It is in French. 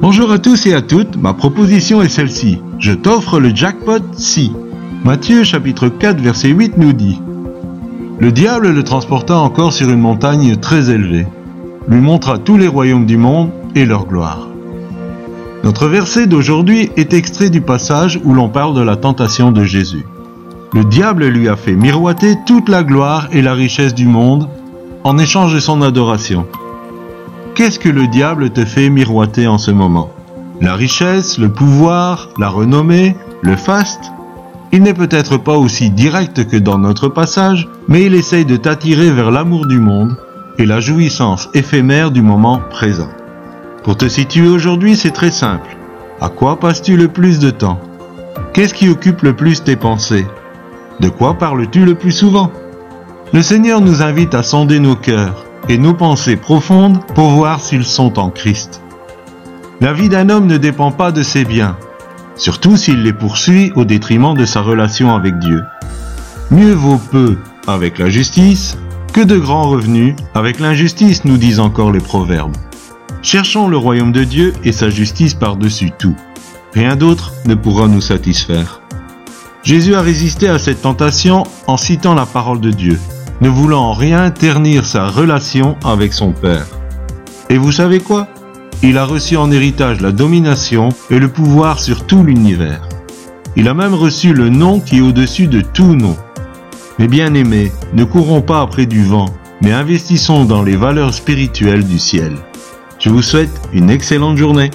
Bonjour à tous et à toutes, ma proposition est celle-ci. Je t'offre le jackpot si. Matthieu chapitre 4 verset 8 nous dit Le diable le transporta encore sur une montagne très élevée, lui montra tous les royaumes du monde et leur gloire. Notre verset d'aujourd'hui est extrait du passage où l'on parle de la tentation de Jésus. Le diable lui a fait miroiter toute la gloire et la richesse du monde en échange de son adoration. Qu'est-ce que le diable te fait miroiter en ce moment? La richesse, le pouvoir, la renommée, le faste? Il n'est peut-être pas aussi direct que dans notre passage, mais il essaye de t'attirer vers l'amour du monde et la jouissance éphémère du moment présent. Pour te situer aujourd'hui, c'est très simple. À quoi passes-tu le plus de temps? Qu'est-ce qui occupe le plus tes pensées? De quoi parles-tu le plus souvent? Le Seigneur nous invite à sonder nos cœurs et nos pensées profondes pour voir s'ils sont en Christ. La vie d'un homme ne dépend pas de ses biens, surtout s'il les poursuit au détriment de sa relation avec Dieu. Mieux vaut peu avec la justice que de grands revenus avec l'injustice, nous disent encore les proverbes. Cherchons le royaume de Dieu et sa justice par-dessus tout. Rien d'autre ne pourra nous satisfaire. Jésus a résisté à cette tentation en citant la parole de Dieu, ne voulant en rien ternir sa relation avec son Père. Et vous savez quoi? Il a reçu en héritage la domination et le pouvoir sur tout l'univers. Il a même reçu le nom qui est au-dessus de tout nom. Mes bien-aimés, ne courons pas après du vent, mais investissons dans les valeurs spirituelles du ciel. Je vous souhaite une excellente journée.